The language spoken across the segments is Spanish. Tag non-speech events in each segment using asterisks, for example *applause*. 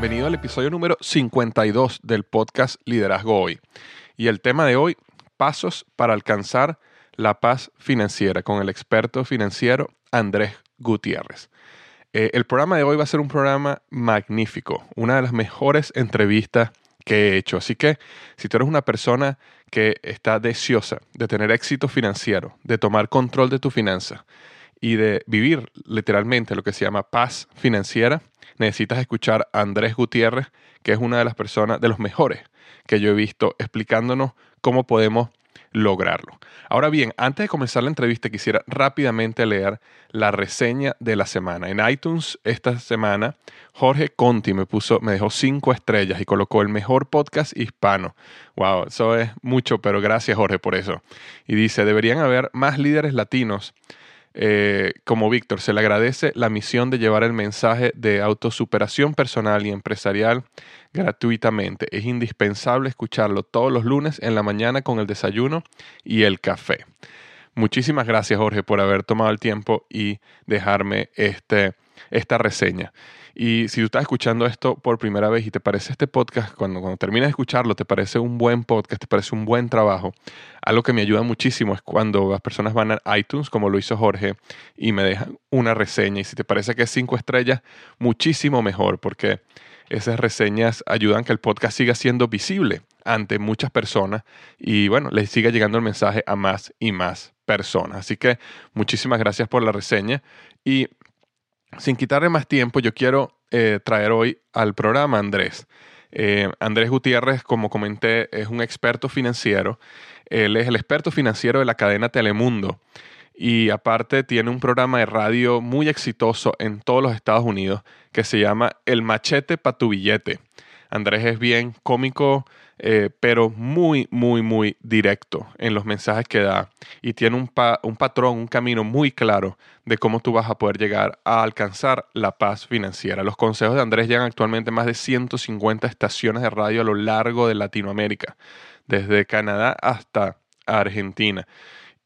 Bienvenido al episodio número 52 del podcast Liderazgo Hoy. Y el tema de hoy, pasos para alcanzar la paz financiera con el experto financiero Andrés Gutiérrez. Eh, el programa de hoy va a ser un programa magnífico, una de las mejores entrevistas que he hecho. Así que si tú eres una persona que está deseosa de tener éxito financiero, de tomar control de tu finanza y de vivir literalmente lo que se llama paz financiera, necesitas escuchar a Andrés Gutiérrez, que es una de las personas, de los mejores que yo he visto, explicándonos cómo podemos lograrlo. Ahora bien, antes de comenzar la entrevista, quisiera rápidamente leer la reseña de la semana. En iTunes esta semana, Jorge Conti me puso, me dejó cinco estrellas y colocó el mejor podcast hispano. Wow, eso es mucho, pero gracias Jorge por eso. Y dice, deberían haber más líderes latinos eh, como Víctor, se le agradece la misión de llevar el mensaje de autosuperación personal y empresarial gratuitamente. Es indispensable escucharlo todos los lunes en la mañana con el desayuno y el café. Muchísimas gracias Jorge por haber tomado el tiempo y dejarme este, esta reseña. Y si tú estás escuchando esto por primera vez y te parece este podcast, cuando, cuando terminas de escucharlo, te parece un buen podcast, te parece un buen trabajo, algo que me ayuda muchísimo es cuando las personas van a iTunes, como lo hizo Jorge, y me dejan una reseña. Y si te parece que es cinco estrellas, muchísimo mejor, porque esas reseñas ayudan que el podcast siga siendo visible ante muchas personas y bueno, les siga llegando el mensaje a más y más personas. Así que muchísimas gracias por la reseña y sin quitarle más tiempo, yo quiero eh, traer hoy al programa Andrés. Eh, Andrés Gutiérrez, como comenté, es un experto financiero. Él es el experto financiero de la cadena Telemundo. Y aparte tiene un programa de radio muy exitoso en todos los Estados Unidos que se llama El Machete para tu billete. Andrés es bien cómico, eh, pero muy, muy, muy directo en los mensajes que da y tiene un, un patrón, un camino muy claro de cómo tú vas a poder llegar a alcanzar la paz financiera. Los consejos de Andrés llegan actualmente a más de 150 estaciones de radio a lo largo de Latinoamérica, desde Canadá hasta Argentina.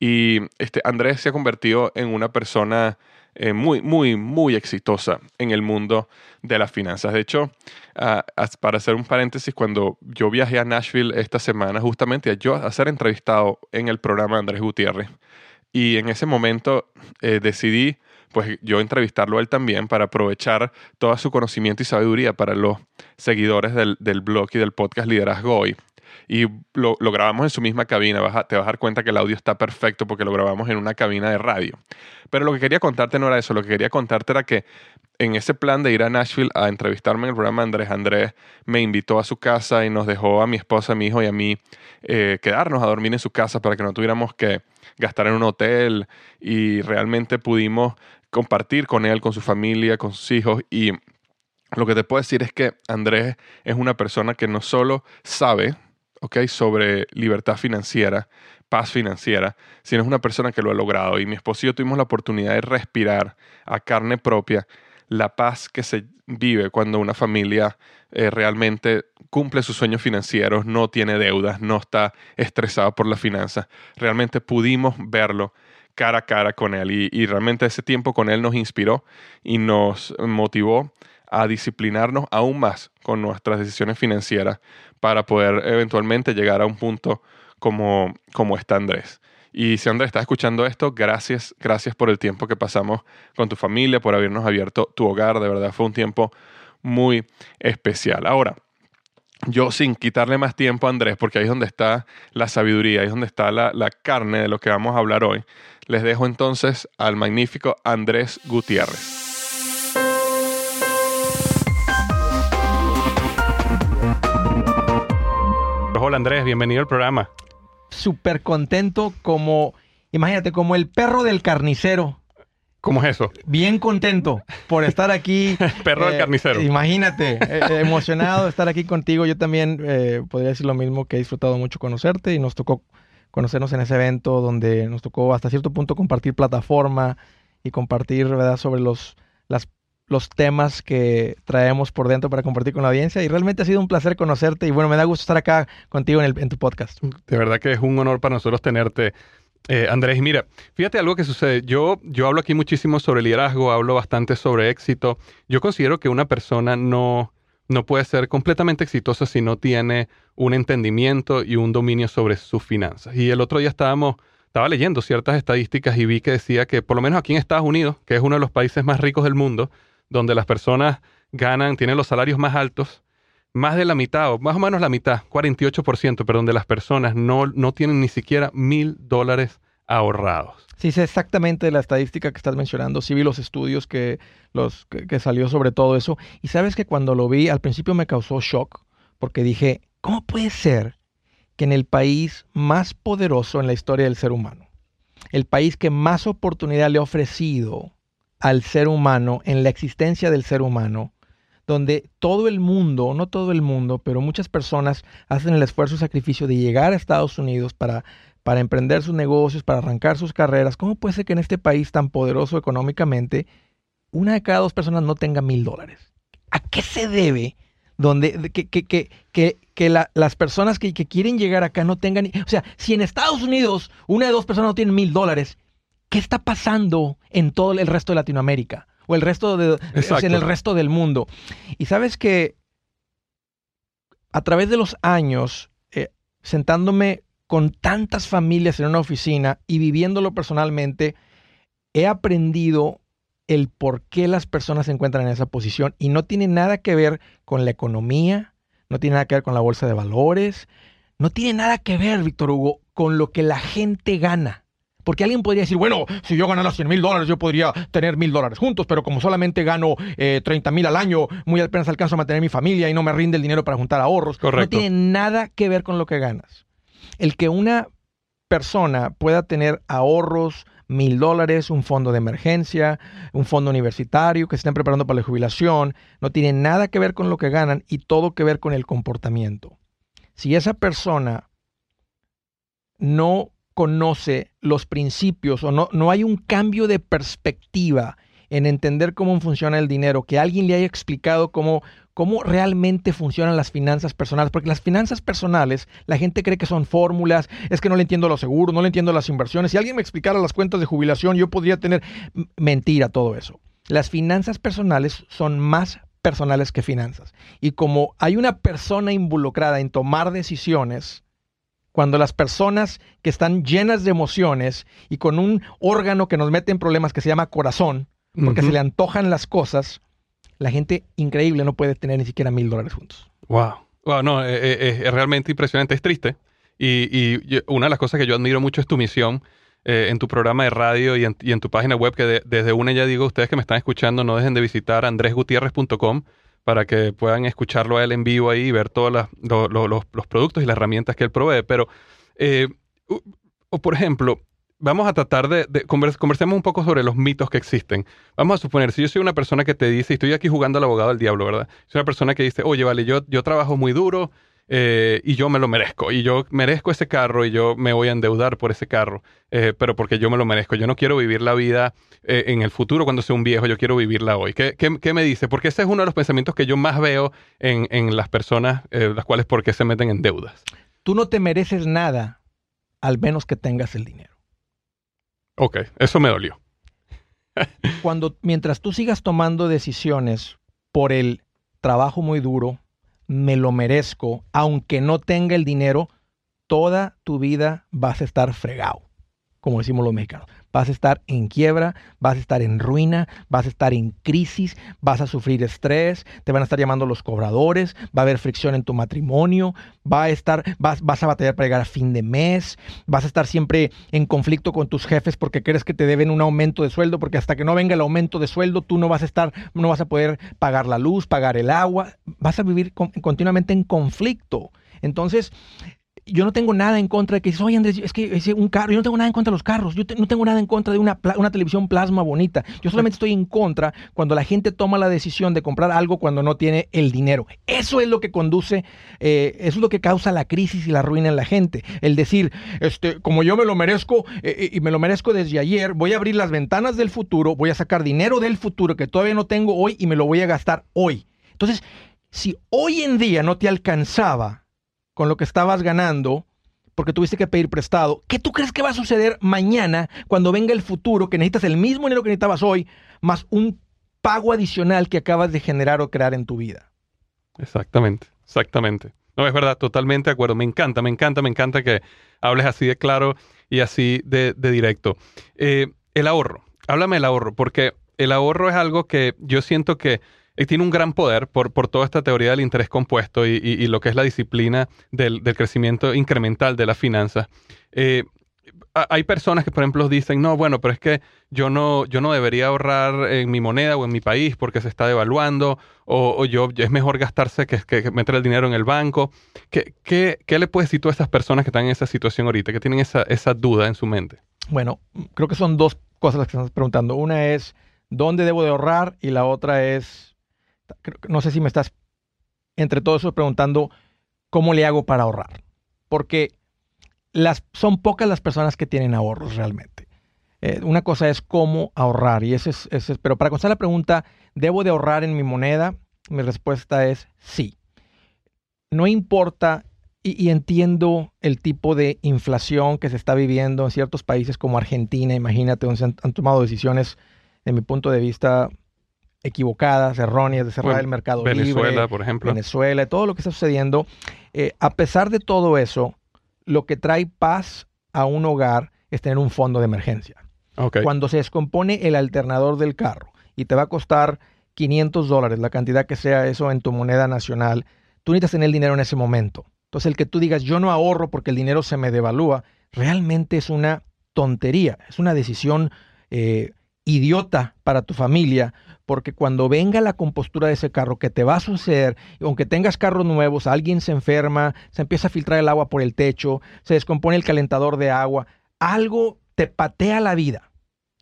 Y este, Andrés se ha convertido en una persona eh, muy, muy, muy exitosa en el mundo de las finanzas. De hecho, ah, para hacer un paréntesis, cuando yo viajé a Nashville esta semana, justamente yo a ser entrevistado en el programa Andrés Gutiérrez, y en ese momento eh, decidí pues yo entrevistarlo él también para aprovechar todo su conocimiento y sabiduría para los seguidores del, del blog y del podcast Liderazgo Hoy y lo, grabamos en su misma cabina. te vas a dar cuenta que el audio está perfecto porque lo grabamos en una cabina de radio. Pero lo que quería contarte no era eso, lo que quería contarte era que en ese plan de ir a Nashville a entrevistarme en el programa Andrés Andrés me invitó a su casa y nos dejó a mi esposa, a mi hijo y a mí eh, quedarnos a dormir en su casa para que no tuviéramos que gastar en un hotel y realmente pudimos compartir con él, con su familia, con sus hijos y lo que te puedo decir es que Andrés es una persona que no solo sabe ¿okay? sobre libertad financiera, paz financiera, sino es una persona que lo ha logrado. Y mi esposo y yo tuvimos la oportunidad de respirar a carne propia la paz que se vive cuando una familia eh, realmente cumple sus sueños financieros, no tiene deudas, no está estresado por la finanza. Realmente pudimos verlo cara a cara con él y, y realmente ese tiempo con él nos inspiró y nos motivó a disciplinarnos aún más con nuestras decisiones financieras para poder eventualmente llegar a un punto como, como está Andrés. Y si Andrés está escuchando esto, gracias, gracias por el tiempo que pasamos con tu familia, por habernos abierto tu hogar. De verdad fue un tiempo muy especial. Ahora, yo sin quitarle más tiempo a Andrés, porque ahí es donde está la sabiduría, ahí es donde está la, la carne de lo que vamos a hablar hoy, les dejo entonces al magnífico Andrés Gutiérrez. Hola Andrés, bienvenido al programa. Súper contento como, imagínate, como el perro del carnicero. ¿Cómo es eso? Bien contento por estar aquí. *laughs* perro del Eh, carnicero. Imagínate, eh, *laughs* emocionado de estar aquí contigo. Yo también eh, podría decir lo mismo, que he disfrutado mucho conocerte y nos tocó conocernos en ese evento donde nos tocó hasta cierto punto compartir plataforma y compartir, ¿verdad?, sobre los, las, los temas que traemos por dentro para compartir con la audiencia. Y realmente ha sido un placer conocerte y bueno, me da gusto estar acá contigo en, el, en tu podcast. De verdad que es un honor para nosotros tenerte, eh, Andrés. Mira, fíjate algo que sucede. Yo, yo hablo aquí muchísimo sobre liderazgo, hablo bastante sobre éxito. Yo considero que una persona no, no puede ser completamente exitosa si no tiene un entendimiento y un dominio sobre sus finanzas. Y el otro día estábamos, estaba leyendo ciertas estadísticas y vi que decía que por lo menos aquí en Estados Unidos, que es uno de los países más ricos del mundo, donde las personas ganan, tienen los salarios más altos, más de la mitad, o más o menos la mitad, 48%, perdón, de las personas no, no tienen ni siquiera mil dólares ahorrados. Sí, sé exactamente la estadística que estás mencionando. Sí vi los estudios que, los, que salió sobre todo eso. Y sabes que cuando lo vi, al principio me causó shock, porque dije, ¿cómo puede ser que en el país más poderoso en la historia del ser humano, el país que más oportunidad le ha ofrecido al ser humano, en la existencia del ser humano, donde todo el mundo, no todo el mundo, pero muchas personas hacen el esfuerzo y sacrificio de llegar a Estados Unidos para, para emprender sus negocios, para arrancar sus carreras, ¿cómo puede ser que en este país tan poderoso económicamente, una de cada dos personas no tenga mil dólares? ¿A qué se debe? Donde, que, que, que, que, que la, las personas que, que quieren llegar acá no tengan... O sea, si en Estados Unidos una de dos personas no tienen mil dólares, ¿qué está pasando en todo el resto de Latinoamérica? O el resto de, en el resto del mundo. Y sabes que a través de los años, eh, sentándome con tantas familias en una oficina y viviéndolo personalmente, he aprendido el por qué las personas se encuentran en esa posición y no tiene nada que ver con la economía, no tiene nada que ver con la bolsa de valores, no tiene nada que ver, Víctor Hugo, con lo que la gente gana. Porque alguien podría decir, bueno, si yo ganara 100 mil dólares, yo podría tener mil dólares juntos, pero como solamente gano eh, 30 mil al año, muy apenas alcanzo a mantener mi familia y no me rinde el dinero para juntar ahorros. Correcto. No tiene nada que ver con lo que ganas. El que una persona pueda tener ahorros, mil dólares, un fondo de emergencia, un fondo universitario, que se estén preparando para la jubilación, no tiene nada que ver con lo que ganan y todo que ver con el comportamiento. Si esa persona no conoce los principios o no, no hay un cambio de perspectiva en entender cómo funciona el dinero, que alguien le haya explicado cómo, cómo realmente funcionan las finanzas personales, porque las finanzas personales, la gente cree que son fórmulas, es que no le entiendo los seguros, no le entiendo las inversiones. Si alguien me explicara las cuentas de jubilación, yo podría tener mentira todo eso. Las finanzas personales son más personales que finanzas. Y como hay una persona involucrada en tomar decisiones, cuando las personas que están llenas de emociones y con un órgano que nos mete en problemas que se llama corazón, porque uh -huh. se le antojan las cosas, la gente increíble no puede tener ni siquiera mil dólares juntos. Wow. Wow, no, es, es, es, realmente impresionante, es triste. Y, y, una de las cosas que yo admiro mucho es tu misión eh, en tu programa de radio y en, y en tu página web, que de, desde una ya digo, ustedes que me están escuchando, no dejen de visitar andresgutierrez.com para que puedan escucharlo a él en vivo ahí y ver todos los, los, productos y las herramientas que él provee. Pero, eh, o por ejemplo, vamos a tratar de, de convers- conversemos un poco sobre los mitos que existen. Vamos a suponer, si yo soy una persona que te dice, y estoy aquí jugando al abogado del diablo, ¿verdad? Soy una persona que dice, oye, vale, yo, yo trabajo muy duro eh, y yo me lo merezco, y yo merezco ese carro y yo me voy a endeudar por ese carro, eh, pero porque yo me lo merezco. Yo no quiero vivir la vida eh, en el futuro cuando sea un viejo, yo quiero vivirla hoy. ¿Qué, qué, qué me dice? Porque ese es uno de los pensamientos que yo más veo en, en las personas, las cuales, ¿por qué se meten en deudas? Tú no te mereces nada al menos que tengas el dinero. Ok, eso me dolió. *laughs* Cuando, mientras tú sigas tomando decisiones por el trabajo muy duro, me lo merezco, aunque no tenga el dinero, toda tu vida vas a estar fregado, como decimos los mexicanos. Vas a estar en quiebra, vas a estar en ruina, vas a estar en crisis, vas a sufrir estrés, te van a estar llamando los cobradores, va a haber fricción en tu matrimonio, va a estar, vas, vas a batallar para llegar a fin de mes, vas a estar siempre en conflicto con tus jefes porque crees que te deben un aumento de sueldo, porque hasta que no venga el aumento de sueldo, tú no vas a estar, no vas a poder pagar la luz, pagar el agua, vas a vivir con- continuamente en conflicto. Entonces, yo no tengo nada en contra de que oye Andrés, es que es un carro, yo no tengo nada en contra de los carros, yo no tengo nada en contra de una, una televisión plasma bonita, yo solamente estoy en contra cuando la gente toma la decisión de comprar algo cuando no tiene el dinero. Eso es lo que conduce, eh, eso es lo que causa la crisis y la ruina en la gente. El decir, este, como yo me lo merezco eh, eh, y me lo merezco desde ayer, voy a abrir las ventanas del futuro, voy a sacar dinero del futuro que todavía no tengo hoy y me lo voy a gastar hoy. Entonces, si hoy en día no te alcanzaba con lo que estabas ganando porque tuviste que pedir prestado, ¿qué tú crees que va a suceder mañana cuando venga el futuro que necesitas el mismo dinero que necesitabas hoy más un pago adicional que acabas de generar o crear en tu vida? Exactamente, exactamente. No, es verdad, totalmente de acuerdo. Me encanta, me encanta, me encanta que hables así de claro y así de, directo. Eh, el ahorro, háblame del ahorro, porque el ahorro es algo que yo siento que tiene un gran poder por, por toda esta teoría del interés compuesto y, y- lo que es la disciplina del, del crecimiento incremental de las finanzas. Eh, hay personas que, por ejemplo, dicen, no, bueno, pero es que yo no, yo no debería ahorrar en mi moneda o en mi país porque se está devaluando, o, o yo es mejor gastarse que, que meter el dinero en el banco. ¿Qué, qué, qué le puedes decir tú a esas personas que están en esa situación ahorita, que tienen esa, esa duda en su mente? Bueno, creo que son dos cosas las que estás preguntando. Una es dónde debo de ahorrar y la otra es, no sé si me estás entre todo eso preguntando cómo le hago para ahorrar. Porque las, son pocas las personas que tienen ahorros realmente. Eh, una cosa es cómo ahorrar y ese es, ese es- pero para contestar la pregunta, ¿debo de ahorrar en mi moneda? Mi respuesta es sí. No importa y, y entiendo el tipo de inflación que se está viviendo en ciertos países como Argentina, imagínate, donde se han, han tomado decisiones, de mi punto de vista, equivocadas, erróneas, de cerrar Bueno, el mercado Venezuela, libre, por ejemplo. Venezuela, todo lo que está sucediendo. Eh, a pesar de todo eso, lo que trae paz a un hogar es tener un fondo de emergencia. Cuando se descompone el alternador del carro y te va a costar 500 dólares, la cantidad que sea eso en tu moneda nacional, tú necesitas tener el dinero en ese momento. Entonces, el que tú digas, yo no ahorro porque el dinero se me devalúa, realmente es una tontería, es una decisión eh, idiota para tu familia, porque cuando venga la compostura de ese carro, que te va a suceder, aunque tengas carros nuevos, alguien se enferma, se empieza a filtrar el agua por el techo, se descompone el calentador de agua, algo te patea la vida.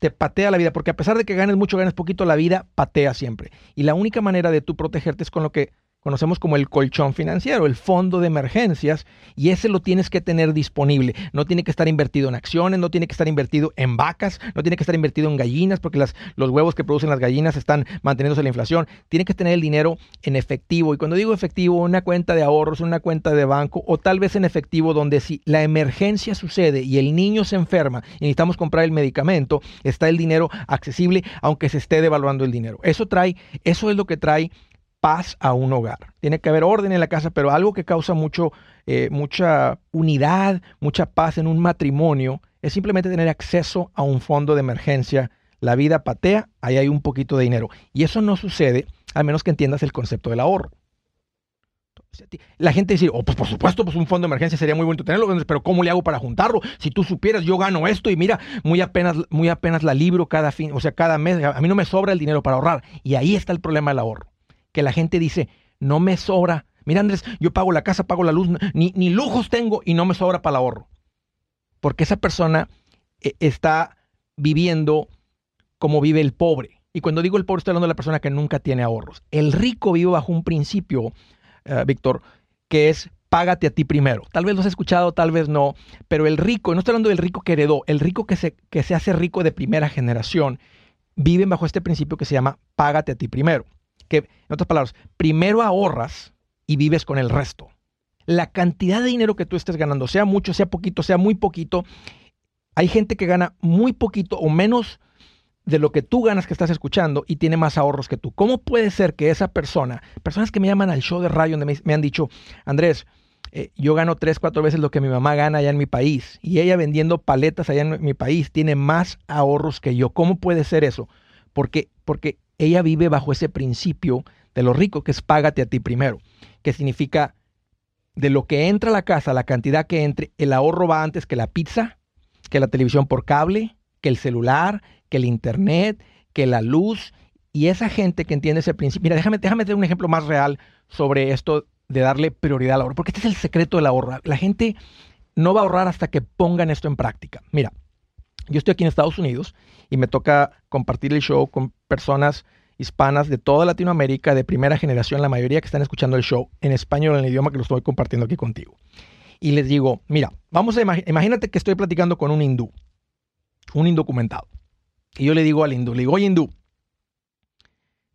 Te patea la vida, porque a pesar de que ganes mucho, ganes poquito, la vida patea siempre. Y la única manera de tú protegerte es con lo que conocemos como el colchón financiero, el fondo de emergencias, y ese lo tienes que tener disponible. No tiene que estar invertido en acciones, no tiene que estar invertido en vacas, no tiene que estar invertido en gallinas, porque las, los huevos que producen las gallinas están manteniéndose la inflación. Tiene que tener el dinero en efectivo. Y cuando digo efectivo, una cuenta de ahorros, una cuenta de banco, o tal vez en efectivo, donde si la emergencia sucede y el niño se enferma y necesitamos comprar el medicamento, está el dinero accesible, aunque se esté devaluando el dinero. Eso trae, eso es lo que trae paz a un hogar. Tiene que haber orden en la casa, pero algo que causa mucho, eh, mucha unidad, mucha paz en un matrimonio, es simplemente tener acceso a un fondo de emergencia. La vida patea, ahí hay un poquito de dinero. Y eso no sucede a menos que entiendas el concepto del ahorro. La gente dice, oh, pues por supuesto, pues un fondo de emergencia sería muy bonito tenerlo, pero ¿cómo le hago para juntarlo? Si tú supieras, yo gano esto y mira, muy apenas, muy apenas la libro cada fin, o sea, cada mes, a mí no me sobra el dinero para ahorrar. Y ahí está el problema del ahorro que la gente dice, no me sobra. Mira, Andrés, yo pago la casa, pago la luz, ni, ni lujos tengo y no me sobra para el ahorro. Porque esa persona eh, está viviendo como vive el pobre. Y cuando digo el pobre, estoy hablando de la persona que nunca tiene ahorros. El rico vive bajo un principio, eh, Víctor, que es págate a ti primero. Tal vez lo has escuchado, tal vez no, pero el rico, no estoy hablando del rico que heredó, el rico que se, que se hace rico de primera generación, viven bajo este principio que se llama págate a ti primero. Que, en otras palabras, primero ahorras y vives con el resto. La cantidad de dinero que tú estés ganando, sea mucho, sea poquito, sea muy poquito, hay gente que gana muy poquito o menos de lo que tú ganas que estás escuchando y tiene más ahorros que tú. ¿Cómo puede ser que esa persona, personas que me llaman al show de radio donde me, han dicho, Andrés, eh, yo gano tres, cuatro veces lo que mi mamá gana allá en mi país y ella vendiendo paletas allá en mi país tiene más ahorros que yo. ¿Cómo puede ser eso? Porque, porque ella vive bajo ese principio de lo rico que es págate a ti primero, que significa de lo que entra a la casa, la cantidad que entre, el ahorro va antes que la pizza, que la televisión por cable, que el celular, que el internet, que la luz. Y esa gente que entiende ese principio, mira, déjame, déjame tener un ejemplo más real sobre esto de darle prioridad al ahorro, porque este es el secreto del ahorro. La gente no va a ahorrar hasta que pongan esto en práctica. Mira, yo estoy aquí en Estados Unidos y me toca compartir el show con personas hispanas de toda Latinoamérica, de primera generación, la mayoría que están escuchando el show en español, en el idioma que lo estoy compartiendo aquí contigo. Y les digo, mira, vamos a imagínate que estoy platicando con un hindú, un indocumentado. Y yo le digo al hindú, le digo, oye hindú,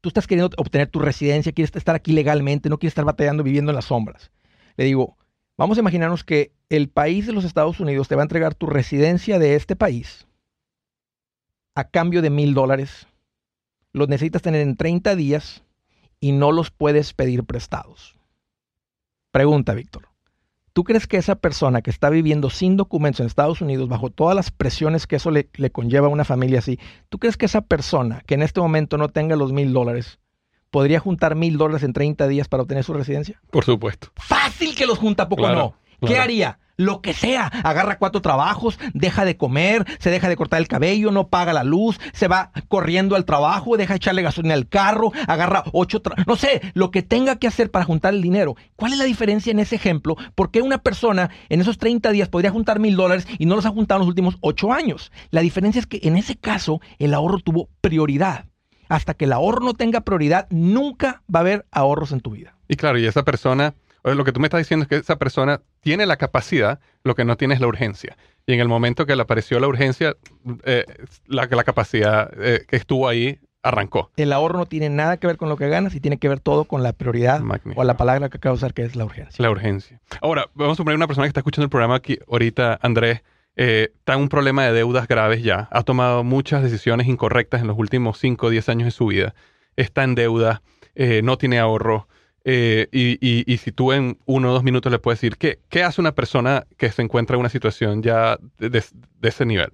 tú estás queriendo obtener tu residencia, quieres estar aquí legalmente, no quieres estar batallando viviendo en las sombras. Le digo, vamos a imaginarnos que el país de los Estados Unidos te va a entregar tu residencia de este país a cambio de mil dólares. Los necesitas tener en 30 días y no los puedes pedir prestados. Pregunta, Víctor. ¿Tú crees que esa persona que está viviendo sin documentos en Estados Unidos, bajo todas las presiones que eso le, conlleva a una familia así, ¿tú crees que esa persona que en este momento no tenga los mil dólares, podría juntar mil dólares en 30 días para obtener su residencia? Por supuesto. Fácil que los junta, poco no. ¿Qué haría? lo que sea. Agarra cuatro trabajos, deja de comer, se deja de cortar el cabello, no paga la luz, se va corriendo al trabajo, deja de echarle gasolina al carro, agarra ocho, no sé, lo que tenga que hacer para juntar el dinero. ¿Cuál es la diferencia en ese ejemplo? ¿Por qué una persona en esos 30 días podría juntar mil dólares y no los ha juntado en los últimos ocho años? La diferencia es que en ese caso el ahorro tuvo prioridad. Hasta que el ahorro no tenga prioridad, nunca va a haber ahorros en tu vida. Y claro, y esa persona lo que tú me estás diciendo es que esa persona tiene la capacidad, lo que no tiene es la urgencia. Y en el momento que le apareció la urgencia, eh, la, la, capacidad eh, que estuvo ahí arrancó. El ahorro no tiene nada que ver con lo que ganas y tiene que ver todo con la prioridad o la palabra que acabo de usar, que es la urgencia. La urgencia. Ahora, vamos a poner una persona que está escuchando el programa aquí ahorita, Andrés, eh, está en un problema de deudas graves ya, ha tomado muchas decisiones incorrectas en los últimos 5 o 10 años de su vida, está en deuda, no tiene ahorro, eh, y, si tú en uno o dos minutos le puedes decir, ¿qué, ¿qué hace una persona que se encuentra en una situación ya de, ese nivel?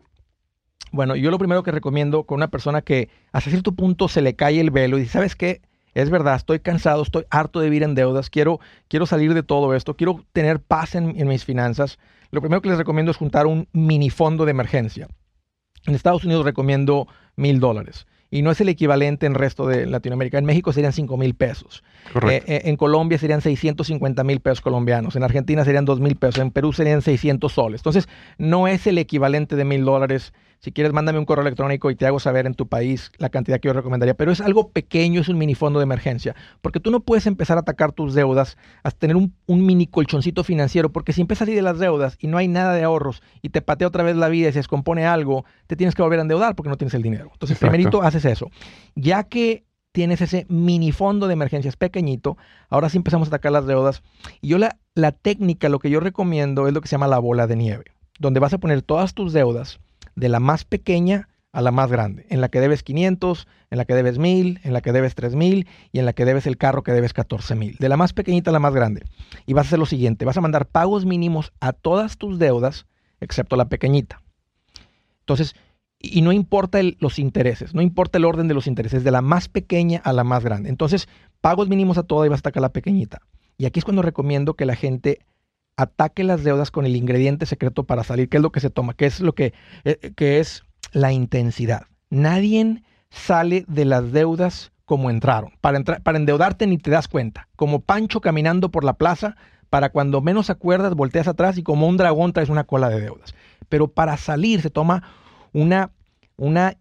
Bueno, yo lo primero que recomiendo con una persona que hasta cierto punto se le cae el velo y dice, ¿sabes qué? Es verdad, estoy cansado, estoy harto de vivir en deudas, quiero, quiero salir de todo esto, quiero tener paz en mis finanzas. Lo primero que les recomiendo es juntar un mini fondo de emergencia. En Estados Unidos recomiendo mil dólares y no es el equivalente en el resto de Latinoamérica. En México serían 5 mil pesos. Eh, eh, en Colombia serían 650 mil pesos colombianos. En Argentina serían 2 mil pesos. En Perú serían 600 soles. Entonces, no es el equivalente de mil dólares si quieres, mándame un correo electrónico y te hago saber en tu país la cantidad que yo recomendaría. Pero es algo pequeño, es un mini fondo de emergencia. Porque tú no puedes empezar a atacar tus deudas hasta tener un, mini colchoncito financiero. Porque si empiezas a ir de las deudas y no hay nada de ahorros y te patea otra vez la vida y se descompone algo, te tienes que volver a endeudar porque no tienes el dinero. Entonces, primerito haces eso. Ya que tienes ese mini fondo de emergencias pequeñito, ahora sí empezamos a atacar las deudas. Y yo la, la técnica, lo que yo recomiendo es lo que se llama la bola de nieve, donde vas a poner todas tus deudas de la más pequeña a la más grande, en la que debes 500, en la que debes 1000, en la que debes 3000 y en la que debes el carro que debes 14000. De la más pequeñita a la más grande. Y vas a hacer lo siguiente, vas a mandar pagos mínimos a todas tus deudas, excepto la pequeñita. Entonces, y no importa los intereses, no importa el orden de los intereses, de la más pequeña a la más grande. Entonces, pagos mínimos a todas y vas a sacar la pequeñita. Y aquí es cuando recomiendo que la gente ataque las deudas con el ingrediente secreto para salir, que es lo que se toma, que es lo que, eh, es la intensidad. Nadie sale de las deudas como entraron. Para, entrar, para endeudarte ni te das cuenta. Como Pancho caminando por la plaza, para cuando menos acuerdas, volteas atrás y como un dragón traes una cola de deudas. Pero para salir se toma una, una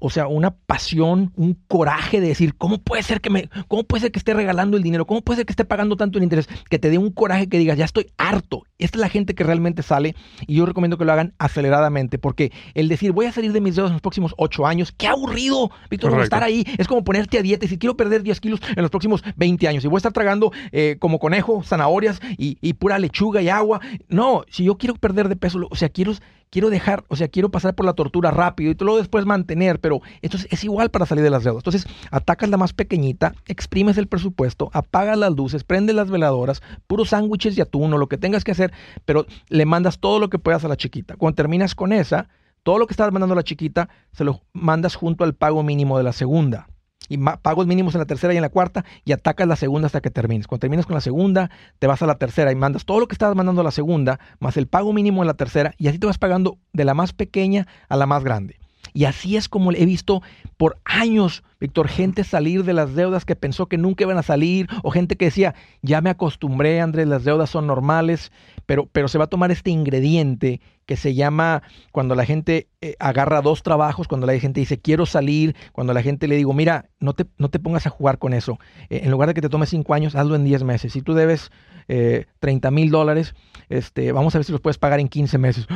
o sea, una pasión, un coraje de decir, ¿cómo puede ser que me, cómo puede ser que esté regalando el dinero? ¿Cómo puede ser que esté pagando tanto en interés? Que te dé un coraje que digas, ya estoy harto. Esta es la gente que realmente sale y yo recomiendo que lo hagan aceleradamente porque el decir, voy a salir de mis dedos en los próximos ocho años, qué aburrido, Víctor, estar ahí. Es como ponerte a dieta y si quiero perder 10 kilos en los próximos 20 años y voy a estar tragando eh, como conejo, zanahorias y, y pura lechuga y agua. No, si yo quiero perder de peso, o sea, quiero quiero dejar, o sea, quiero pasar por la tortura rápido y luego después mantener, pero esto es, igual para salir de las deudas. Entonces, atacas la más pequeñita, exprimes el presupuesto, apagas las luces, prendes las veladoras, puros sándwiches y atún o lo que tengas que hacer, pero le mandas todo lo que puedas a la chiquita. Cuando terminas con esa, todo lo que estás mandando a la chiquita, se lo mandas junto al pago mínimo de la segunda y pagos mínimos en la tercera y en la cuarta y atacas la segunda hasta que termines. Cuando terminas con la segunda, te vas a la tercera y mandas todo lo que estabas mandando a la segunda, más el pago mínimo en la tercera y así te vas pagando de la más pequeña a la más grande. Y así es como he visto por años, Víctor, gente salir de las deudas que pensó que nunca iban a salir, o gente que decía, ya me acostumbré, Andrés, las deudas son normales, pero, pero se va a tomar este ingrediente que se llama cuando la gente eh, agarra dos trabajos, cuando la gente dice quiero salir, cuando la gente le digo, mira, no te, no te pongas a jugar con eso. Eh, en lugar de que te tome cinco años, hazlo en diez meses. Si tú debes 30 eh, mil dólares, este, vamos a ver si los puedes pagar en 15 meses.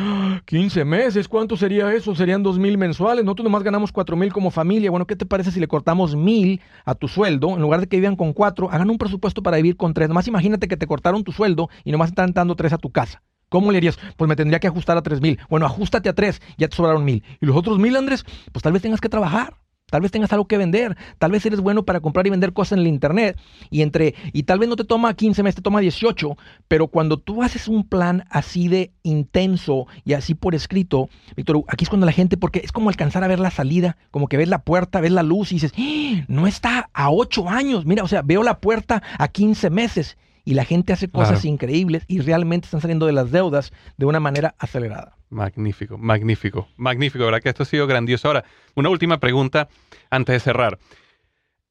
15 meses, ¿cuánto sería eso? Serían dos mil mensuales. Nosotros nomás ganamos cuatro mil como familia. Bueno, ¿qué te parece si le cortamos mil a tu sueldo? En lugar de que vivan con cuatro, hagan un presupuesto para vivir con tres. Nomás imagínate que te cortaron tu sueldo y nomás están dando tres a tu casa. ¿Cómo le harías? Pues me tendría que ajustar a tres mil. Bueno, ajustate a tres, ya te sobraron mil. Y los otros mil, Andrés, pues tal vez tengas que trabajar. Tal vez tengas algo que vender, tal vez eres bueno para comprar y vender cosas en el internet y entre y tal vez no te toma 15 meses, te toma 18, pero cuando tú haces un plan así de intenso y así por escrito, Víctor, aquí es cuando la gente porque es como alcanzar a ver la salida, como que ves la puerta, ves la luz y dices, ¡Ah! "No está a 8 años, mira, o sea, veo la puerta a 15 meses." y la gente hace cosas increíbles y realmente están saliendo de las deudas de una manera acelerada. Magnífico, magnífico, magnífico, ¿verdad que esto ha sido grandioso? Ahora, una última pregunta antes de cerrar.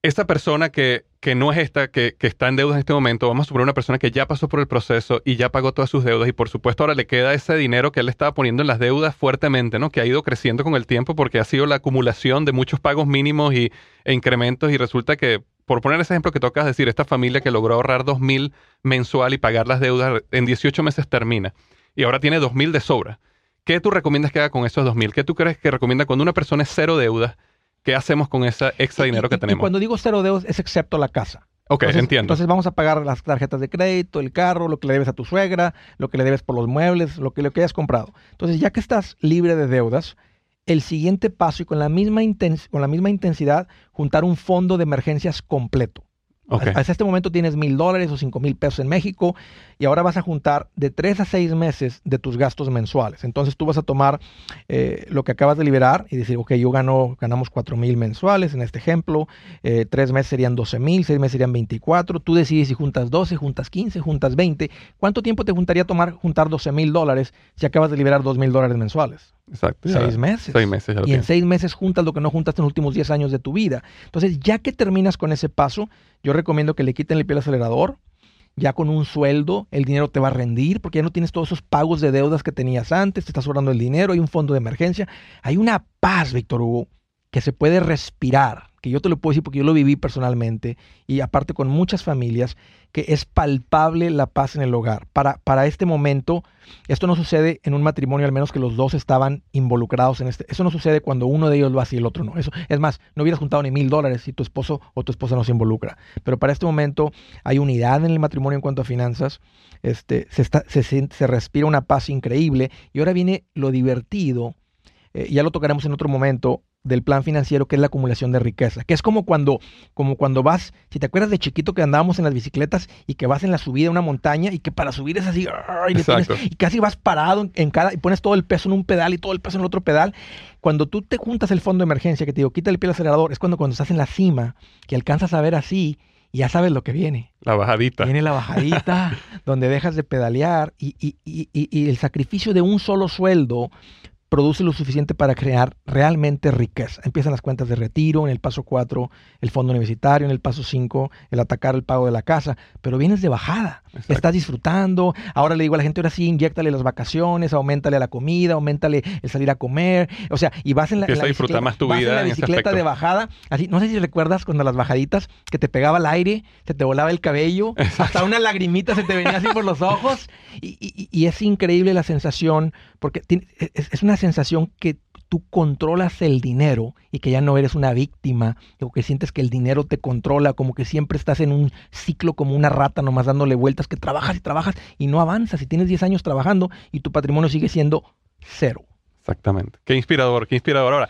Esta persona que, que no es esta, que, que, está en deudas en este momento, vamos a suponer una persona que ya pasó por el proceso y ya pagó todas sus deudas y por supuesto ahora le queda ese dinero que él estaba poniendo en las deudas fuertemente, ¿no? Que ha ido creciendo con el tiempo porque ha sido la acumulación de muchos pagos mínimos y, e incrementos y resulta que por poner ese ejemplo que tocas decir, esta familia que logró ahorrar 2.000 mensual y pagar las deudas en 18 meses termina y ahora tiene 2.000 de sobra. ¿Qué tú recomiendas que haga con esos 2.000? ¿Qué tú crees que recomienda cuando una persona es cero deudas? ¿Qué hacemos con ese extra dinero que tenemos? Y cuando digo cero deudas es excepto la casa. Ok, entiendo. Entonces vamos a pagar las tarjetas de crédito, el carro, lo que le debes a tu suegra, lo que le debes por los muebles, lo que, lo que hayas comprado. Entonces ya que estás libre de deudas, el siguiente paso y con la misma, con la misma intensidad, juntar un fondo de emergencias completo. Hasta este momento tienes mil dólares o cinco mil pesos en México y ahora vas a juntar de tres a seis meses de tus gastos mensuales. Entonces tú vas a tomar eh, lo que acabas de liberar y decir, ok, yo gano, ganamos cuatro mil mensuales en este ejemplo, eh, tres meses serían 12 mil, seis meses serían 24. Tú decides si juntas 12, juntas 15, juntas 20. ¿Cuánto tiempo te juntaría tomar juntar 12 mil dólares si acabas de liberar dos mil dólares mensuales? Exacto. Seis meses. Seis meses. y en seis meses juntas lo que no juntaste en los últimos 10 años de tu vida. Entonces, ya que terminas con ese paso, yo recomiendo que le quiten el pie al acelerador. Ya con un sueldo, el dinero te va a rendir porque ya no tienes todos esos pagos de deudas que tenías antes, te está sobrando el dinero, hay un fondo de emergencia. Hay una paz, Víctor Hugo, que se puede respirar que yo te lo puedo decir porque yo lo viví personalmente y aparte con muchas familias, que es palpable la paz en el hogar. Para, para este momento, esto no sucede en un matrimonio, al menos que los dos estaban involucrados en este. Eso no sucede cuando uno de ellos lo hace y el otro no. Eso, es más, no hubieras juntado ni mil dólares si tu esposo o tu esposa no se involucra. Pero para este momento hay unidad en el matrimonio en cuanto a finanzas, este, se, está, se, se respira una paz increíble y ahora viene lo divertido. Eh, ya lo tocaremos en otro momento, del plan financiero que es la acumulación de riqueza, que es como cuando, como cuando vas, si te acuerdas de chiquito que andábamos en las bicicletas y que vas en la subida de una montaña y que para subir es así, y, casi vas parado en cada, y pones todo el peso en un pedal y todo el peso en el otro pedal. Cuando tú te juntas el fondo de emergencia, que te digo, quita el pie al acelerador, es cuando cuando estás en la cima, que alcanzas a ver así, y ya sabes lo que viene. La bajadita. Viene la bajadita, *laughs* donde dejas de pedalear y, y, y, y el sacrificio de un solo sueldo produce lo suficiente para crear realmente riqueza. Empiezan las cuentas de retiro, en el paso 4 el fondo universitario, en el paso 5 el atacar el pago de la casa, pero vienes de bajada, estás disfrutando, ahora le digo a la gente, ahora sí, inyectale las vacaciones, aumentale la comida, aumentale el salir a comer, o sea, y vas en la, bicicleta, más tu vida la bicicleta de bajada, así, no sé si recuerdas cuando las bajaditas que te pegaba el aire, se te volaba el cabello, hasta una lagrimita se te venía así por los ojos, y, es increíble la sensación, porque es una sensación que tú controlas el dinero y que ya no eres una víctima, o que sientes que el dinero te controla, como que siempre estás en un ciclo como una rata nomás dándole vueltas, que trabajas y trabajas y no avanzas y tienes 10 años trabajando y tu patrimonio sigue siendo cero. Exactamente. Qué inspirador, qué inspirador. Ahora,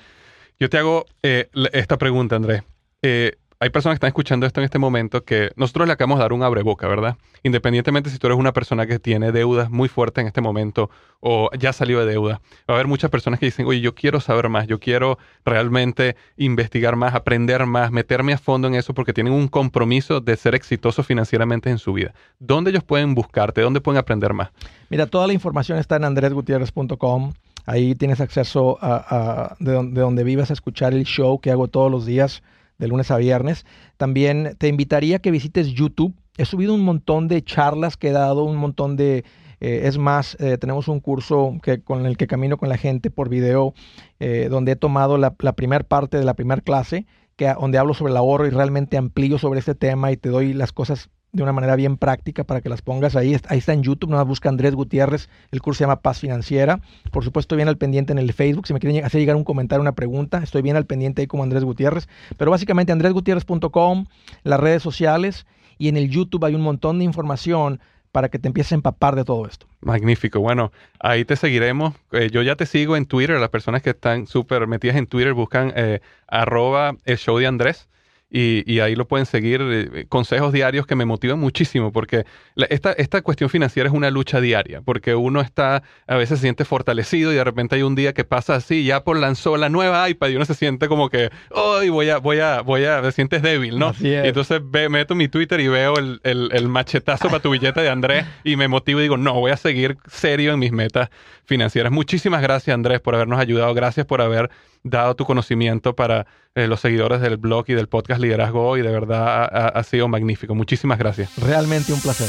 yo te hago eh, esta pregunta, Andrés. Eh, hay personas que están escuchando esto en este momento que nosotros le acabamos de dar un abreboca, ¿verdad? Independientemente si tú eres una persona que tiene deudas muy fuertes en este momento o ya salió de deuda, va a haber muchas personas que dicen, oye, yo quiero saber más, yo quiero realmente investigar más, aprender más, meterme a fondo en eso porque tienen un compromiso de ser exitosos financieramente en su vida. ¿Dónde ellos pueden buscarte? ¿Dónde pueden aprender más? Mira, toda la información está en andresgutierrez.com. Ahí tienes acceso a, de, donde, de donde vivas a escuchar el show que hago todos los días de lunes a viernes. También te invitaría a que visites YouTube. He subido un montón de charlas que he dado, un montón de... Eh, es más, eh, tenemos un curso que, con el que camino con la gente por video, eh, donde he tomado la, la primera parte de la primera clase, que, donde hablo sobre el ahorro y realmente amplío sobre este tema y te doy las cosas de una manera bien práctica para que las pongas ahí. Ahí está en YouTube, nada más busca Andrés Gutiérrez, el curso se llama Paz Financiera. Por supuesto, bien al pendiente en el Facebook, si me quieren hacer llegar un comentario, una pregunta, estoy bien al pendiente ahí como Andrés Gutiérrez. Pero básicamente andresgutierrez.com, las redes sociales y en el YouTube hay un montón de información para que te empieces a empapar de todo esto. Magnífico. Bueno, ahí te seguiremos. Eh, yo ya te sigo en Twitter. Las personas que están súper metidas en Twitter buscan eh, arroba show de Andrés y, ahí lo pueden seguir. Eh, consejos diarios que me motivan muchísimo porque esta, esta cuestión financiera es una lucha diaria, porque uno está, a veces se siente fortalecido y de repente hay un día que pasa así, ya por lanzó la nueva iPad y uno se siente como que, hoy voy a, voy a, voy a, te sientes débil, ¿no? Y entonces ve, meto mi Twitter y veo el, el, el machetazo para tu billete de Andrés y me motivo y digo, no, voy a seguir serio en mis metas financieras. Muchísimas gracias, Andrés, por habernos ayudado. Gracias por haber dado tu conocimiento para eh, los seguidores del blog y del podcast Liderazgo y de verdad ha, sido magnífico. Muchísimas gracias. Realmente un placer.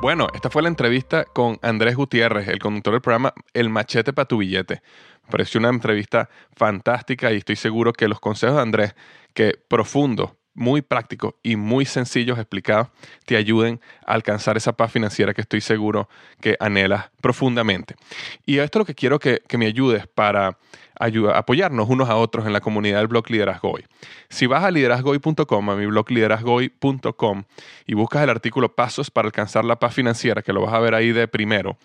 Bueno, esta fue la entrevista con Andrés Gutiérrez, el conductor del programa El Machete para tu billete. pareció una entrevista fantástica y estoy seguro que los consejos de Andrés, que profundo, muy prácticos y muy sencillos explicados te ayuden a alcanzar esa paz financiera que estoy seguro que anhelas profundamente. Y esto es lo que quiero que, me ayudes para apoyarnos unos a otros en la comunidad del blog Liderazgo Si vas a liderazgoy.com, a mi blog liderazgoy.com y buscas el artículo Pasos para alcanzar la paz financiera, que lo vas a ver ahí de primero,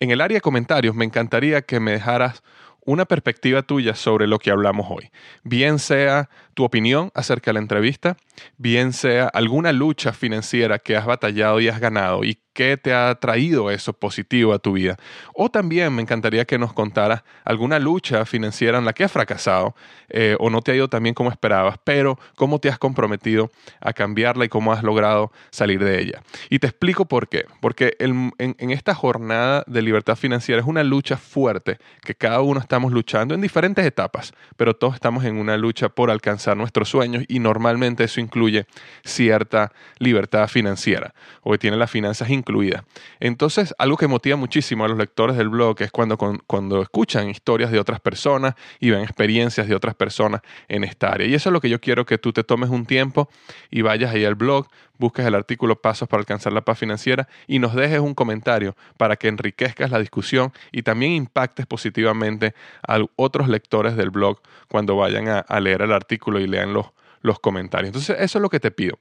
en el área de comentarios me encantaría que me dejaras una perspectiva tuya sobre lo que hablamos hoy. Bien sea tu opinión acerca de la entrevista, bien sea alguna lucha financiera que has batallado y has ganado y qué te ha traído eso positivo a tu vida. O también me encantaría que nos contaras alguna lucha financiera en la que has fracasado eh, o no te ha ido tan bien como esperabas, pero cómo te has comprometido a cambiarla y cómo has logrado salir de ella. Y te explico por qué. Porque en, en esta jornada de libertad financiera es una lucha fuerte que cada uno estamos luchando en diferentes etapas, pero todos estamos en una lucha por alcanzar nuestros sueños y normalmente eso incluye cierta libertad financiera o que tiene las finanzas incluidas. Entonces, algo que motiva muchísimo a los lectores del blog es cuando, cuando escuchan historias de otras personas y ven experiencias de otras personas en esta área. Y eso es lo que yo quiero que tú te tomes un tiempo y vayas ahí al blog, busques el artículo Pasos para alcanzar la paz financiera y nos dejes un comentario para que enriquezcas la discusión y también impactes positivamente a otros lectores del blog cuando vayan a, leer el artículo y lean los, los comentarios. Entonces, eso es lo que te pido.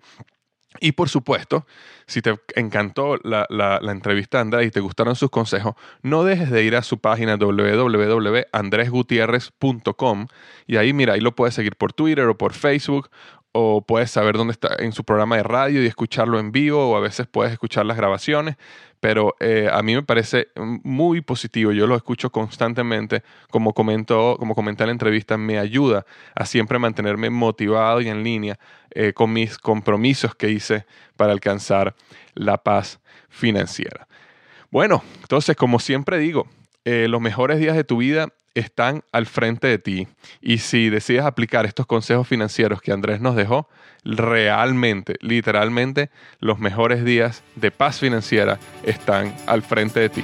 Y por supuesto, si te encantó la, la, entrevista de Andrés y te gustaron sus consejos, no dejes de ir a su página www.andresgutierrez.com y ahí, mira, ahí lo puedes seguir por Twitter o por Facebook o puedes saber dónde está en su programa de radio y escucharlo en vivo, o a veces puedes escuchar las grabaciones, pero eh, a mí me parece muy positivo, yo lo escucho constantemente, como, comentó, como comenté en la entrevista, me ayuda a siempre mantenerme motivado y en línea eh, con mis compromisos que hice para alcanzar la paz financiera. Bueno, entonces, como siempre digo, eh, los mejores días de tu vida están al frente de ti. Y si decides aplicar estos consejos financieros que Andrés nos dejó, realmente, literalmente, los mejores días de paz financiera están al frente de ti.